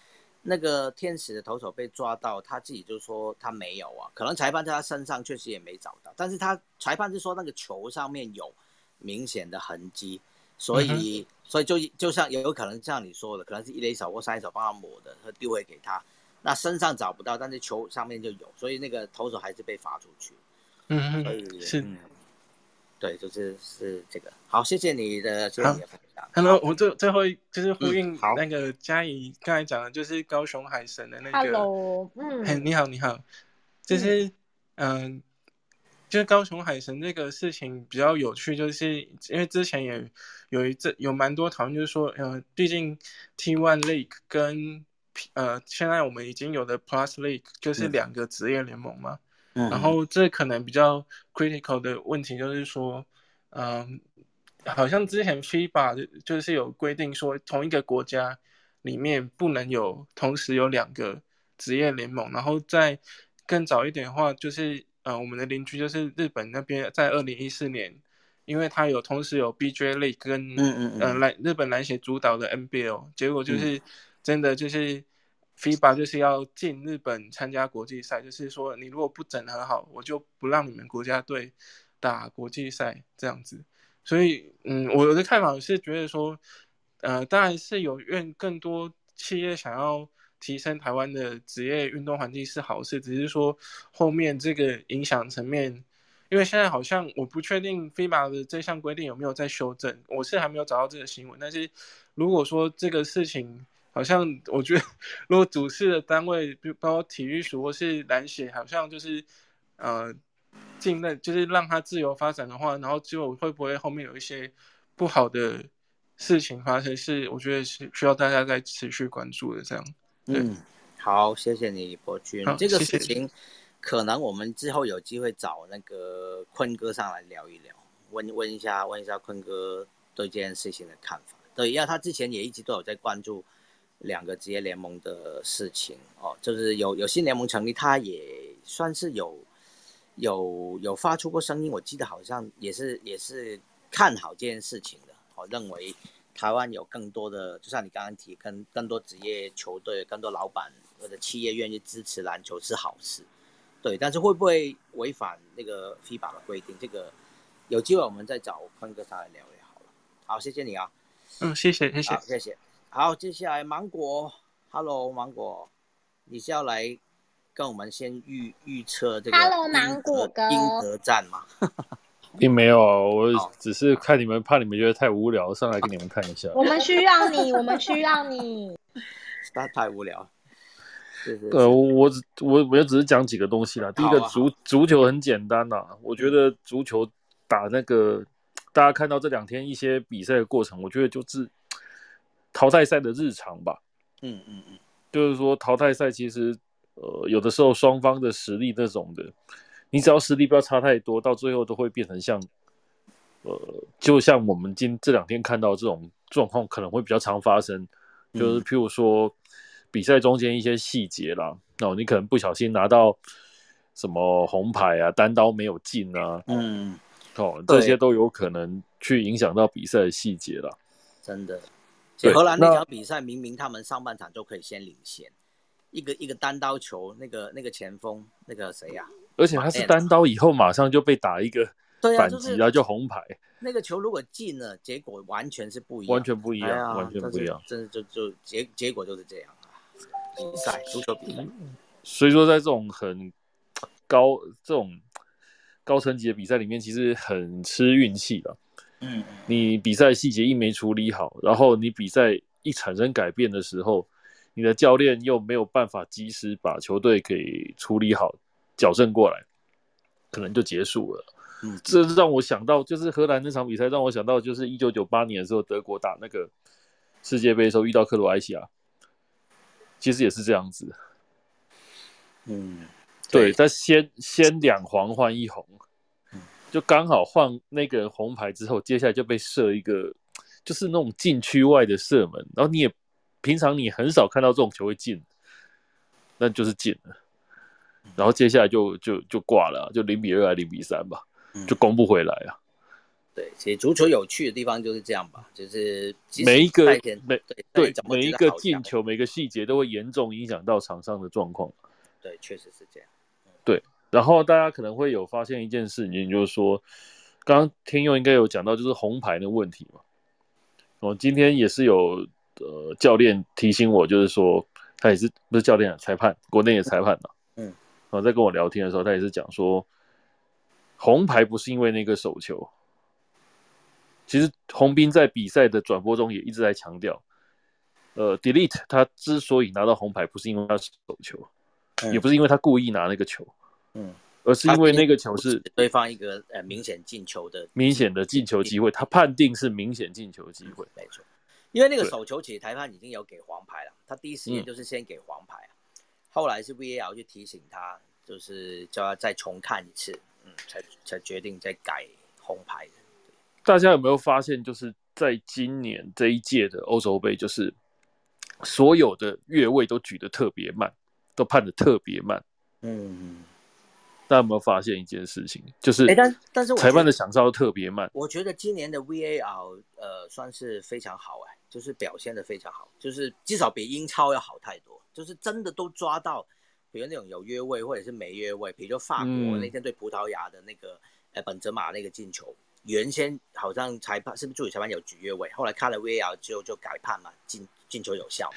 那个天使的投手被抓到，他自己就说他没有啊，可能裁判在他身上确实也没找到，但是他裁判是说那个球上面有明显的痕迹，所以所以就就像也有可能像你说的，可能是一垒手或三垒手帮他抹的，他丢回给他，那身上找不到，但是球上面就有，所以那个投手还是被罚出去。嗯嗯，是。对，就是是这个。好，谢谢你的谢谢你的分享。Hello，我最最后就是呼应那个嘉怡刚才讲的，就是高雄海神的那个。Hello，嗯，你好，你好，就是嗯，就是高雄海神这个事情比较有趣，就是因为之前也有一阵有蛮多讨论，就是说，呃，毕竟 T One League 跟呃现在我们已经有的 Plus League 就是两个职业联盟嘛。然后这可能比较 critical 的问题就是说，嗯，好像之前 FIBA 就是有规定说，同一个国家里面不能有同时有两个职业联盟。然后在更早一点的话，就是呃，我们的邻居就是日本那边，在二零一四年，因为他有同时有 BJ League 跟嗯嗯篮日本篮协主导的 NBL，结果就是真的就是。FIBA 就是要进日本参加国际赛，就是说你如果不整合好，我就不让你们国家队打国际赛这样子。所以，嗯，我的看法是觉得说，呃，当然是有愿更多企业想要提升台湾的职业运动环境是好事，只是说后面这个影响层面，因为现在好像我不确定 FIBA 的这项规定有没有在修正，我是还没有找到这个新闻。但是如果说这个事情，好像我觉得，如果主事的单位，比如包括体育署或是篮协，好像就是，呃，境内就是让他自由发展的话，然后之后会不会后面有一些不好的事情发生？是我觉得是需要大家在持续关注的。这样，嗯，好，谢谢你，博君。这个事情可能我们之后有机会找那个坤哥上来聊一聊，问问一下，问一下坤哥对这件事情的看法。对，因为他之前也一直都有在关注。两个职业联盟的事情哦，就是有有新联盟成立，他也算是有有有发出过声音。我记得好像也是也是看好这件事情的，我认为台湾有更多的，就像你刚刚提，跟更多职业球队、更多老板或者企业愿意支持篮球是好事。对，但是会不会违反那个 FIBA 的规定？这个有机会我们再找坤哥他来聊也好了。好，谢谢你啊。嗯，谢谢，谢谢，谢谢。好，接下来芒果，Hello，芒果，你是要来跟我们先预预测这个 Hello 芒果哥英德战吗？并没有，我只是看你们，怕你们觉得太无聊，上来给你们看一下。我们需要你，我们需要你。他太无聊。呃，我只我我也只是讲几个东西啦。第一个足足球很简单呐，我觉得足球打那个，大家看到这两天一些比赛的过程，我觉得就是淘汰赛的日常吧。嗯嗯嗯，就是说淘汰赛其实呃有的时候双方的实力那种的，你只要实力不要差太多，到最后都会变成像呃，就像我们今这两天看到这种状况，可能会比较常发生。就是譬如说，比赛中间一些细节啦，哦，你可能不小心拿到什么红牌啊，单刀没有进啊，嗯，哦，这些都有可能去影响到比赛的细节啦。真的，荷兰那场比赛明明他们上半场就可以先领先，一个一个单刀球，那个那个前锋那个谁呀？而且他是单刀以后马上就被打一个。反击啊，就红牌。那个球如果进了，结果完全是不一样，完全不一样，完全不一样。真的就就结结果就是这样啊。比赛足球比赛，所以说在这种很高这种高层级的比赛里面，其实很吃运气的。嗯，你比赛细节一没处理好，然后你比赛一产生改变的时候，你的教练又没有办法及时把球队给处理好、矫正过来，可能就结束了。嗯，这让我想到，就是荷兰那场比赛，让我想到就是一九九八年的时候，德国打那个世界杯的时候遇到克罗埃西亚，其实也是这样子。嗯，对，他先先两黄换一红，就刚好换那个人红牌之后，接下来就被射一个，就是那种禁区外的射门，然后你也平常你很少看到这种球会进，那就是进了，然后接下来就就就挂了，就零比二还零比三吧。就攻不回来啊！对，其实足球有趣的地方就是这样吧，就是每一个每对每一个进球，每个细节都会严重影响到场上的状况。对，确实是这样。对，然后大家可能会有发现一件事情，就是说，刚刚天佑应该有讲到，就是红牌的问题嘛。我今天也是有呃教练提醒我，就是说他也是不是教练啊，裁判，国内的裁判嘛。嗯，然后在跟我聊天的时候，他也是讲说。红牌不是因为那个手球，其实红兵在比赛的转播中也一直在强调，呃，delete 他之所以拿到红牌，不是因为他手球，也不是因为他故意拿那个球，嗯，而是因为那个球是对方一个呃明显进球的明显的进球机会，他判定是明显进球机会，没错，因为那个手球其实裁判已经有给黄牌了，他第一时间就是先给黄牌，后来是 VAR 去提醒他，就是叫他再重看一次。嗯，才才决定再改红牌的。大家有没有发现，就是在今年这一届的欧洲杯，就是所有的越位都举得特别慢，都判得特别慢。嗯，大家有没有发现一件事情？就是，但但是裁判的响哨特别慢。我觉得今年的 VAR 呃算是非常好哎，就是表现的非常好，就是至少比英超要好太多，就是真的都抓到。比如那种有越位或者是没越位，比如说法国那天对葡萄牙的那个呃本泽马那个进球，原先好像裁判是不是助理裁判有举越位，后来看了 VAR 之后就改判嘛，进进球有效。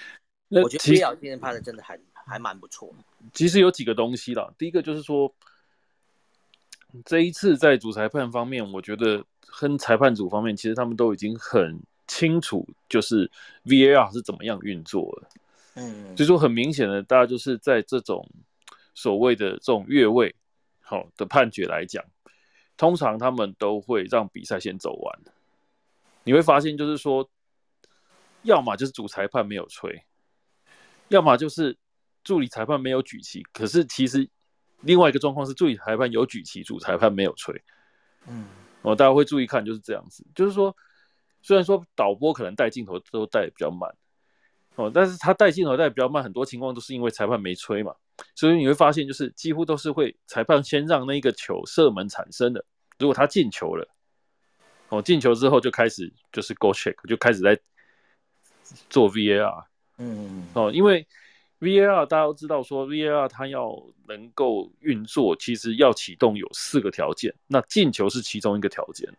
我觉得 VAR 今天判的真的还还蛮不错。其实有几个东西啦，第一个就是说，这一次在主裁判方面，我觉得跟裁判组方面，其实他们都已经很清楚，就是 VAR 是怎么样运作的。嗯，所以说很明显的，大家就是在这种所谓的这种越位好的判决来讲，通常他们都会让比赛先走完。你会发现，就是说，要么就是主裁判没有吹，要么就是助理裁判没有举旗。可是其实另外一个状况是，助理裁判有举旗，主裁判没有吹。嗯，哦，大家会注意看，就是这样子。就是说，虽然说导播可能带镜头都带比较慢。哦，但是他带镜头带比较慢，很多情况都是因为裁判没吹嘛，所以你会发现就是几乎都是会裁判先让那个球射门产生的，如果他进球了，哦，进球之后就开始就是 go check，就开始在做 VAR，嗯，哦，因为 VAR 大家都知道说 VAR 它要能够运作，其实要启动有四个条件，那进球是其中一个条件，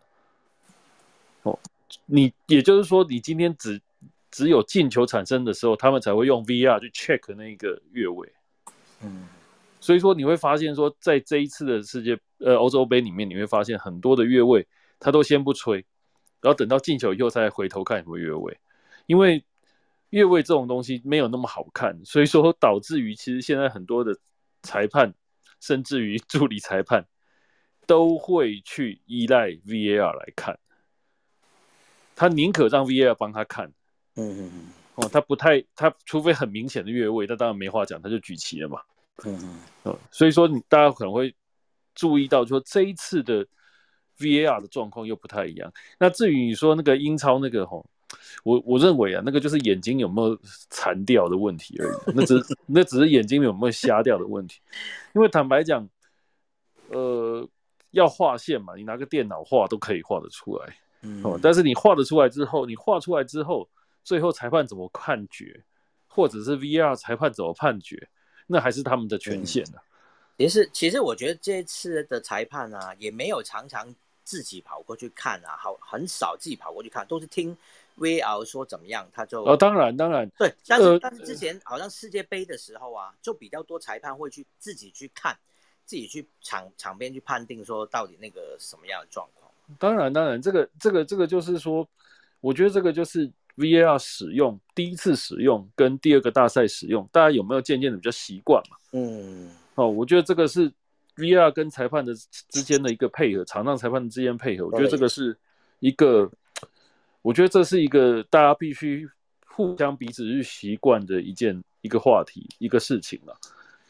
哦，你也就是说你今天只只有进球产生的时候，他们才会用 VR 去 check 那个越位。嗯，所以说你会发现说，在这一次的世界呃欧洲杯里面，你会发现很多的越位，他都先不吹，然后等到进球以后再回头看有没有越位。因为越位这种东西没有那么好看，所以说导致于其实现在很多的裁判，甚至于助理裁判都会去依赖 VAR 来看，他宁可让 VAR 帮他看，嗯嗯嗯哦，他不太他除非很明显的越位，那当然没话讲，他就举旗了嘛。嗯嗯嗯，所以说你大家可能会注意到，说这一次的 VAR 的状况又不太一样。那至于你说那个英超那个吼，我我认为啊，那个就是眼睛有没有残掉的问题而已，那只那只是眼睛有没有瞎掉的问题。因为坦白讲，呃，要画线嘛，你拿个电脑画都可以画得出来嗯哦。但是你画得出来之后，你画出来之后，最后裁判怎么判决，或者是 VR 裁判怎么判决，那还是他们的权限啊。其实其实我觉得这次的裁判啊，也没有常常自己跑过去看啊，好很少自己跑过去看，都是听 VR 说怎么样，他就哦，当然当然，对，但是、呃但是之前好像世界杯的时候啊，就比较多裁判会去自己去看，自己去场场边去判定说到底那个什么样的状况。当然，当然，这个这个这个就是说，我觉得这个就是 VAR 使用第一次使用跟第二个大赛使用，大家有没有渐渐的比较习惯嘛？嗯哦，我觉得这个是 VR 跟裁判的之间的一个配合，场上裁判之间配合，我觉得这个是一个，我觉得这是一个大家必须互相彼此去习惯的一件一个话题一个事情了。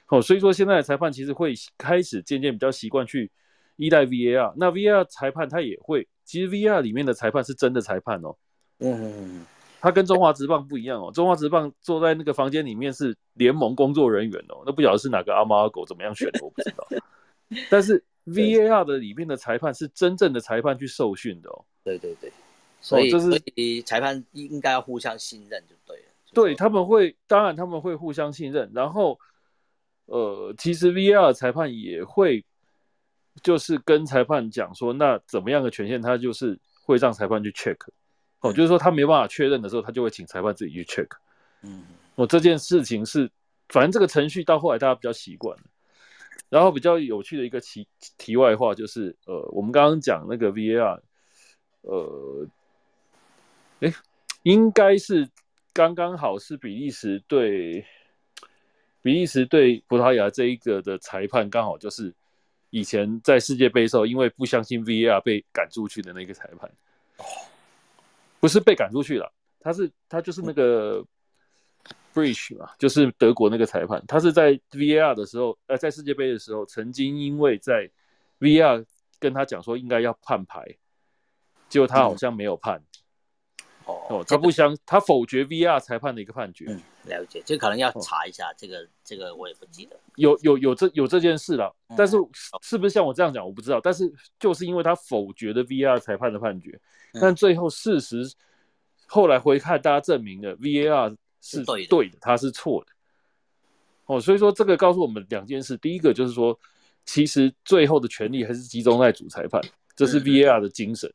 哦，所以说现在的裁判其实会开始渐渐比较习惯去依赖 VAR，那 VAR 裁判他也会，其实 VAR 里面的裁判是真的裁判哦，嗯他跟中华职棒不一样哦，中华职棒坐在那个房间里面是联盟工作人员哦，那不晓得是哪个阿猫阿狗怎么样选的，我不知道。但是 VAR 的里面的裁判是真正的裁判去受训的哦，对对对，所以、这是所以裁判应该要互相信任就对了。就对他们会，当然他们会互相信任，然后呃，其实 VAR 裁判也会就是跟裁判讲说，那怎么样的权限，他就是会让裁判去 check。哦，就是说他没办法确认的时候，他就会请裁判自己去 check。嗯哦，这件事情是，反正这个程序到后来大家比较习惯了。然后比较有趣的一个题题外话就是，呃，我们刚刚讲那个 VAR，呃，哎，应该是刚刚好是比利时对比利时对葡萄牙这一个的裁判，刚好就是以前在世界杯时候，因为不相信 V R 被赶出去的那个裁判。哦不是被赶出去了，他是他就是那个 Bridge 嘛，就是德国那个裁判，他是在 VAR 的时候，呃，在世界杯的时候，曾经因为在 V R 跟他讲说应该要判牌，结果他好像没有判，哦，他不相，他否决 VR 裁判的一个判决，嗯了解，这可能要查一下，这个这个我也不记得。有有有这有这件事了，嗯。但是是不是像我这样讲我不知道，但是就是因为他否决的 VR 裁判的判决，嗯。但最后事实后来回看，大家证明了 VAR 是是对的。他是错的。哦，所以说这个告诉我们两件事，第一个就是说，其实最后的权利还是集中在主裁判，这是 VAR 的精神，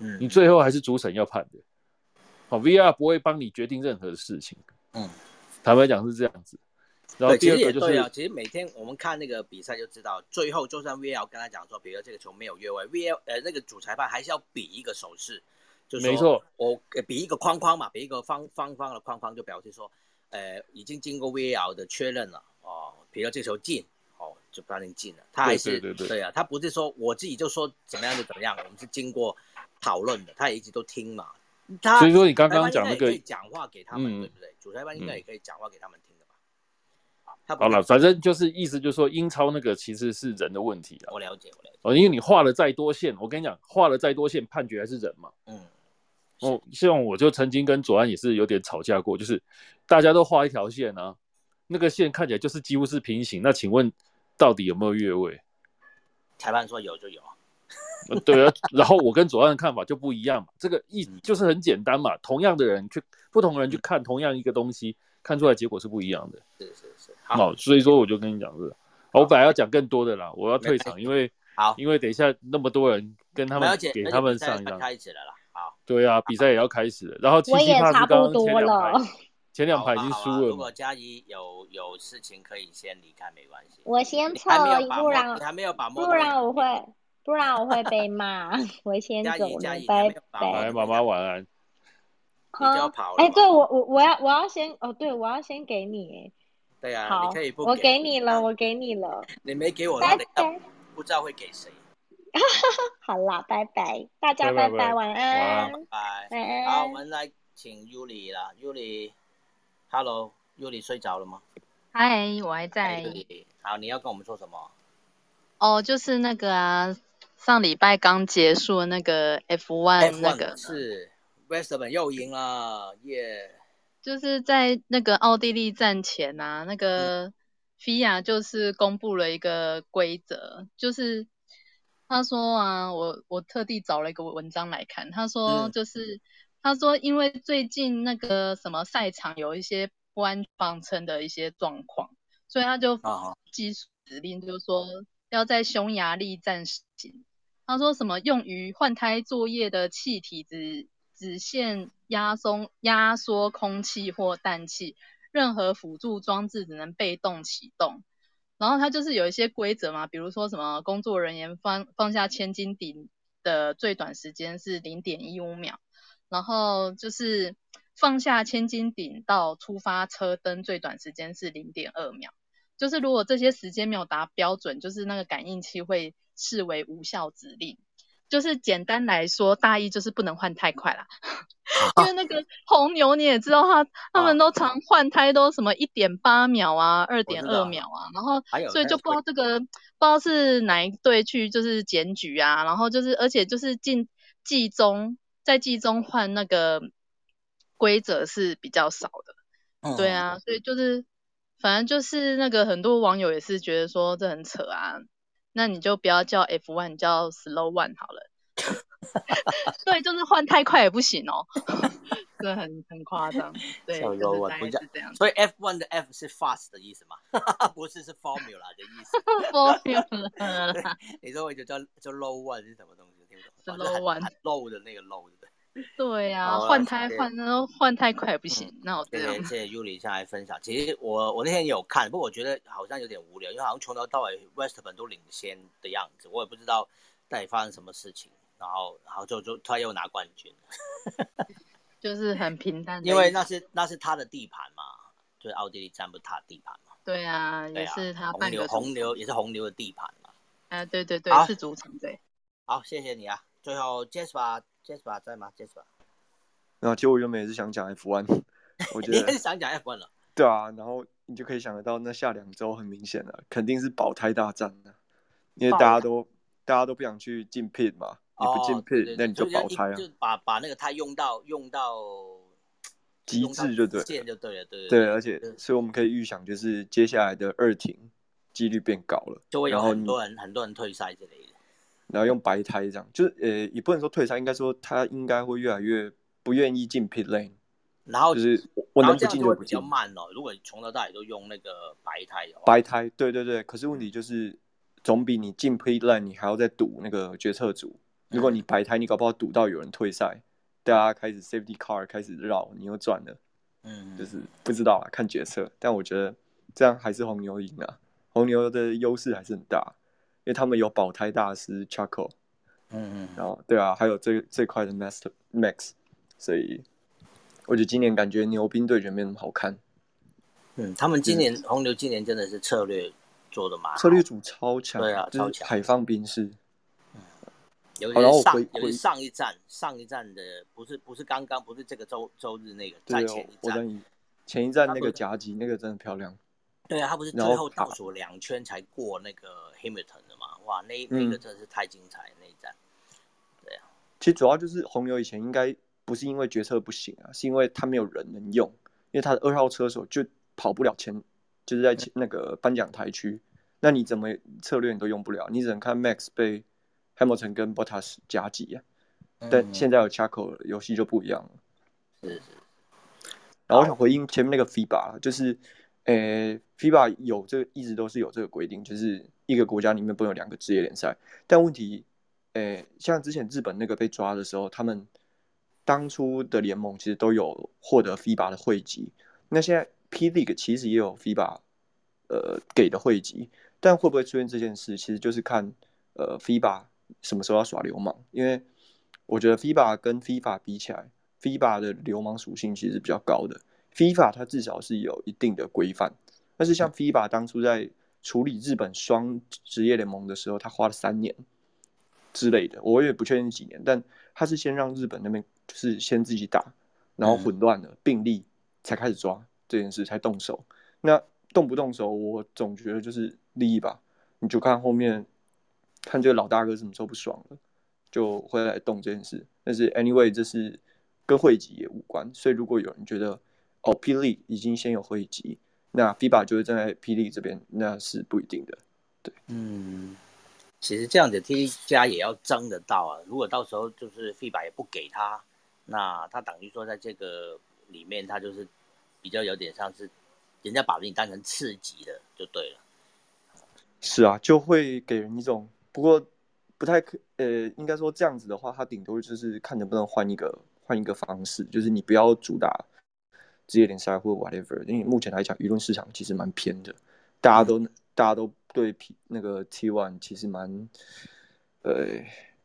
嗯，你最后还是主审要判的。好，VR 不会帮你决定任何的事情。嗯，坦白讲是这样子。然后，其实第二个就是也对啊。其实每天我们看那个比赛就知道，最后就算 VAR 跟他讲说，比如这个球没有越位，VAR 呃那个主裁判还是要比一个手势，就说没错，我呃比一个框框嘛，比一个方方方的框框，就表示说，呃已经经过 VAR 的确认了哦，比如这球进哦就判定进了，他还是对对对啊，他不是说我自己就说怎么样就怎么样，我们是经过讨论的，他也一直都听嘛。他所以说你刚刚讲那个讲话给他们，嗯对不对？主裁判应该嗯也可以讲话给他们听的吧？好了，反正就是意思就是说，英超那个其实是人的问题了。我了解，我了解。哦，因为你画了再多线，我跟你讲，画了再多线，判决还是人嘛。嗯，哦，像我就曾经跟左岸也是有点吵架过，就是大家都画一条线啊，那个线看起来就是几乎是平行，那请问到底有没有越位？裁判说有就有。呃对啊，然后我跟左岸的看法就不一样嘛，这个意嗯就是很简单嘛，同样的人去不同的人去看同样一个东西，看出来结果是不一样的。是是是，好，哦，所以说我就跟你讲这个，我本来要讲更多的啦，我要退场，因为好，因为等一下那么多人跟他们，给他们上一张，开始了啦。好，对啊，比赛也要开始了，然后七我也差不斯刚刚前多两了排，前两排已经输了如果，佳怡有有事情可以先离开，没关系。我先撤不然你还没有把摩不然我会不然我会被骂。我先走了，拜拜来，握。妈妈晚安。你就要跑了。哎，对我我我要我要先哦，对我要先给你哎。对啊，好，你可以不我给给你了，我给你了。你没给我，拜那拜。不知道会给谁。好啦，拜拜，大家拜拜，晚安，拜晚安。好，我们来请 Yuli 啦，Yuli，Hello，Yuli 睡着了吗？嗨，我还在。好，你要跟我们说什么？哦，就是那个啊，上礼拜刚结束的那个 F1 那个是。Westman 又赢了，耶！就是在那个奥地利站前啊，那个 FIA 就是公布了一个规则，就是他说啊，我我特地找了一个文章来看，他说就是他说因为最近那个什么赛场有一些不安放撑的一些状况，所以他就基指令就是说要在匈牙利站行，他说什么用于换胎作业的气体只只限压松压缩空气或氮气，任何辅助装置只能被动启动。然后它就是有一些规则嘛，比如说什么工作人员放放下千斤顶的最短时间是零点一五秒，然后就是放下千斤顶到出发车灯最短时间是零点二秒。就是如果这些时间没有达标准，就是那个感应器会视为无效指令。就是简单来说，大意就是不能换太快啦。因为那个红牛你也知道，他他们都常换胎都什么一点八秒啊，二点二秒啊，然后所以就不知道这个不知道是哪一队去就是检举啊，然后就是而且就是进季中在季中换那个规则是比较少的，对啊，所以就是反正就是那个很多网友也是觉得说这很扯啊。那你就不要叫 F one，叫 Slow one 好了。对，就是换太快也不行哦，这很很夸张。对，Slow one 不叫这样。所以 F one 的 F 是 fast 的意思吗？不是，是 formula 的意思。formula。你说我就叫叫 low one 是什么东西？听不懂。Slow one，low 的那个 low 呀，换胎换那换太快也不行，那我这样。谢谢 Yuli 下来分享。其实我我那天有看，不过我觉得好像有点无聊，因为好像从头到尾 Westman 都领先的样子，我也不知道到底发生什么事情。然后然后就就突然又拿冠军，就是很平淡。因为那是那是他的地盘嘛，就是奥地利站不是他的地盘嘛。对啊，也是他红牛红牛也是红牛的地盘嘛。啊，对对对，是主场对。好，谢谢你啊。最后 Jasper。Jasper 在吗？Jasper，那其实我原本也是想讲 F1，我觉得你是想讲 F1 了。对啊，然后你就可以想得到，那下两周很明显了，肯定是保胎大战的，因为大家都大家都不想去进 pit 嘛，你不进 pit，那你就保胎啊，就把把那个胎用到用到极致就对，就对了，对对，而且所以我们可以预想，就是接下来的二停几率变高了，就会有很多人很多人退赛之类的。然后用白胎这样，就是呃，也不能说退赛，应该说他应该会越来越不愿意进 pit lane。然后就是我能不进就不进。比较慢哦，如果从头到尾都用那个白胎的话。白胎，对对对。可是问题就是，总比你进 pit lane 你还要再赌那个决策组。如果你白胎，你搞不好赌到有人退赛，大家开始 safety car 开始绕，你又赚了。嗯。就是不知道啊，看决策。但我觉得这样还是红牛赢啊，红牛的优势还是很大。因为他们有保胎大师 Chaco，嗯嗯，然后对啊，还有这这块的 Master Max，所以我觉得今年感觉牛兵对决没那么好看。嗯，他们今年红牛今年真的是策略做的嘛，策略组超强，对啊，超强，海放兵士。嗯，有一上有上一站上一站的不是不是刚刚不是这个周周日那个，在前一站，前一站那个夹击那个真的漂亮。对啊，他不是最后倒数两圈才过那个 Hamilton 哇，那那个真的是太精彩那一站。对啊，其实主要就是红牛以前应该不是因为决策不行啊，是因为他没有人能用，因为他的二号车手就跑不了前，就是在那个颁奖台区，那你怎么策略你都用不了，你只能看 Max 被 Hamilton 跟 Bottas 夹击啊。但现在有 Chaco 游戏就不一样了。是是。然后我想回应前面那个 FIBA，就是。诶，FIBA 有这个一直都是有这个规定，就是一个国家里面不能有两个职业联赛。但问题，诶，像之前日本那个被抓的时候，他们当初的联盟其实都有获得 FIBA 的会籍。那现在 P League 其实也有 FIBA 呃给的会籍，但会不会出现这件事，其实就是看呃 FIBA 什么时候要耍流氓。因为我觉得 FIBA 跟 FIFA 比起来，FIBA 的流氓属性其实比较高的，FIFA 它至少是有一定的规范，但是像 FIBA 当初在处理日本双职业联盟的时候，他花了三年之类的，我也不确定几年，但他是先让日本那边就是先自己打，然后混乱了并立才开始抓这件事才动手，那动不动手，我总觉得就是利益吧，你就看后面看这个老大哥什么时候不爽了。就会来动这件事，但是 anyway 这是跟会籍也无关，所以如果有人觉得哦霹雳已经先有会籍，那 FIBA 就会站在霹雳这边，那是不一定的。对，嗯，其实这样子 T 加也要争得到啊，如果到时候就是 FIBA 也不给他，那他等于说在这个里面他就是比较有点像是人家把你当成次级的就对了。是啊，就会给人一种不过。不太可，呃，应该说这样子的话，他顶多就是看能不能换一个换一个方式，就是你不要主打职业联赛或 whatever，因为目前来讲，舆论市场其实蛮偏的，大家都大家都对 P 那个 T one 其实蛮，呃，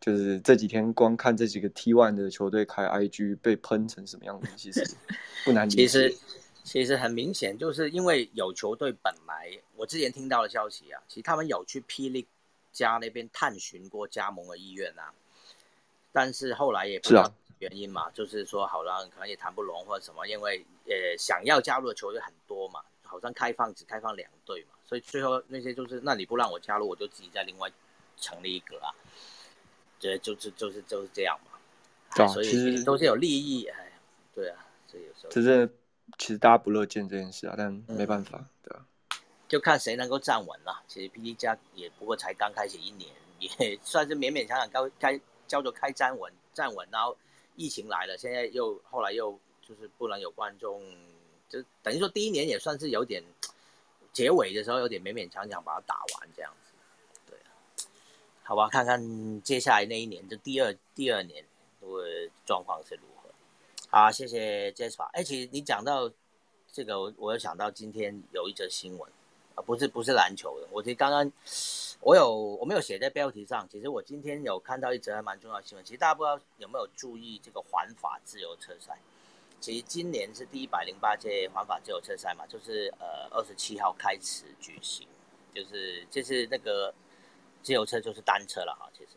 就是这几天光看这几个 T one 的球队开 IG 被喷成什么样子，其实不难理解。其实其实很明显，就是因为有球队本来我之前听到的消息啊，其实他们有去霹雳。家那边探寻过加盟的意愿呐，但是后来也不知道原因嘛，就是说好像可能也谈不拢或者什么，因为呃想要加入的球队很多嘛，好像开放只开放两队嘛，所以最后那些就是那你不让我加入，我就自己再另外成立一个啊，这就是就是就是这样嘛，所以都是有利益，哎，对啊，所以有时候就是其实大家不乐见这件事啊，但没办法，对啊。就看谁能够站稳了。其实 P D 加也不过才刚开始一年，也算是勉勉强强该该叫做开站稳站稳。然后疫情来了，现在又后来又就是不能有观众，就等于说第一年也算是有点结尾的时候有点勉勉强强把它打完这样子。对，好吧，看看接下来那一年就第二第二年的状况是如何。好，谢谢 Jasper。哎，其实你讲到这个，我我有想到今天有一则新闻。啊，不是不是篮球的，我其实刚刚我有我没有写在标题上。其实我今天有看到一则还蛮重要的新闻。其实大家不知道有没有注意这个环法自由车赛？其实今年是第一百零八届环法自由车赛嘛，就是呃二十七号开始举行，就是就是那个自由车就是单车了哈。其实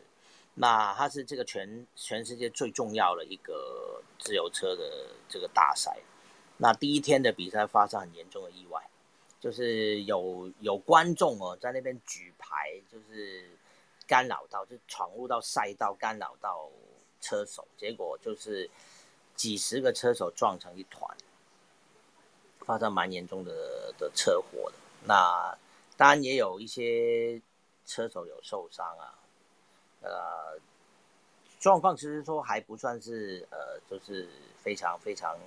那它是这个全全世界最重要的一个自由车的这个大赛。那第一天的比赛发生很严重的意外。就是有有观众哦，在那边举牌，就是干扰到，就闯入到赛道，干扰到车手，结果就是几十个车手撞成一团，发生蛮严重的的车祸的。那当然也有一些车手有受伤啊，呃，状况其实说还不算是呃，就是非常非常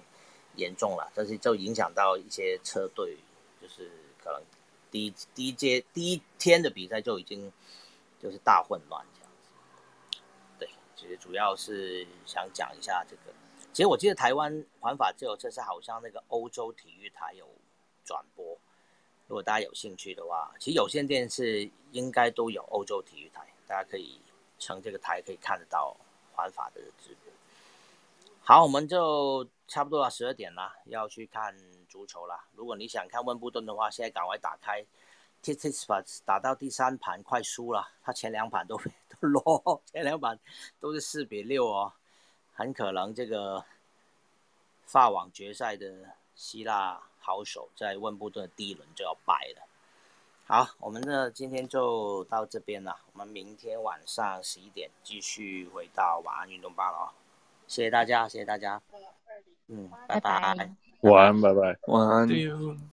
严重了，但是就影响到一些车队。就是可能第一第一阶第一天的比赛就已经就是大混乱这样子，对，其实主要是想讲一下这个。其实我记得台湾环法自由车是好像那个欧洲体育台有转播，如果大家有兴趣的话，其实有线电视应该都有欧洲体育台，大家可以乘这个台可以看得到环法的直播。好，我们就差不多了，十二点了，要去看。足球啦，如果你想看温布顿的话，现在赶快打开 t i t s p a 打到第三盘快输了，他前两盘都 都落，前两盘都是四比六哦，很可能这个法网决赛的希腊好手在温布顿的第一轮就要败了。好，我们呢今天就到这边了，我们明天晚上十一点继续回到晚安运动吧了哦，谢谢大家，谢谢大家，嗯，拜拜。晚安，拜拜。晚安。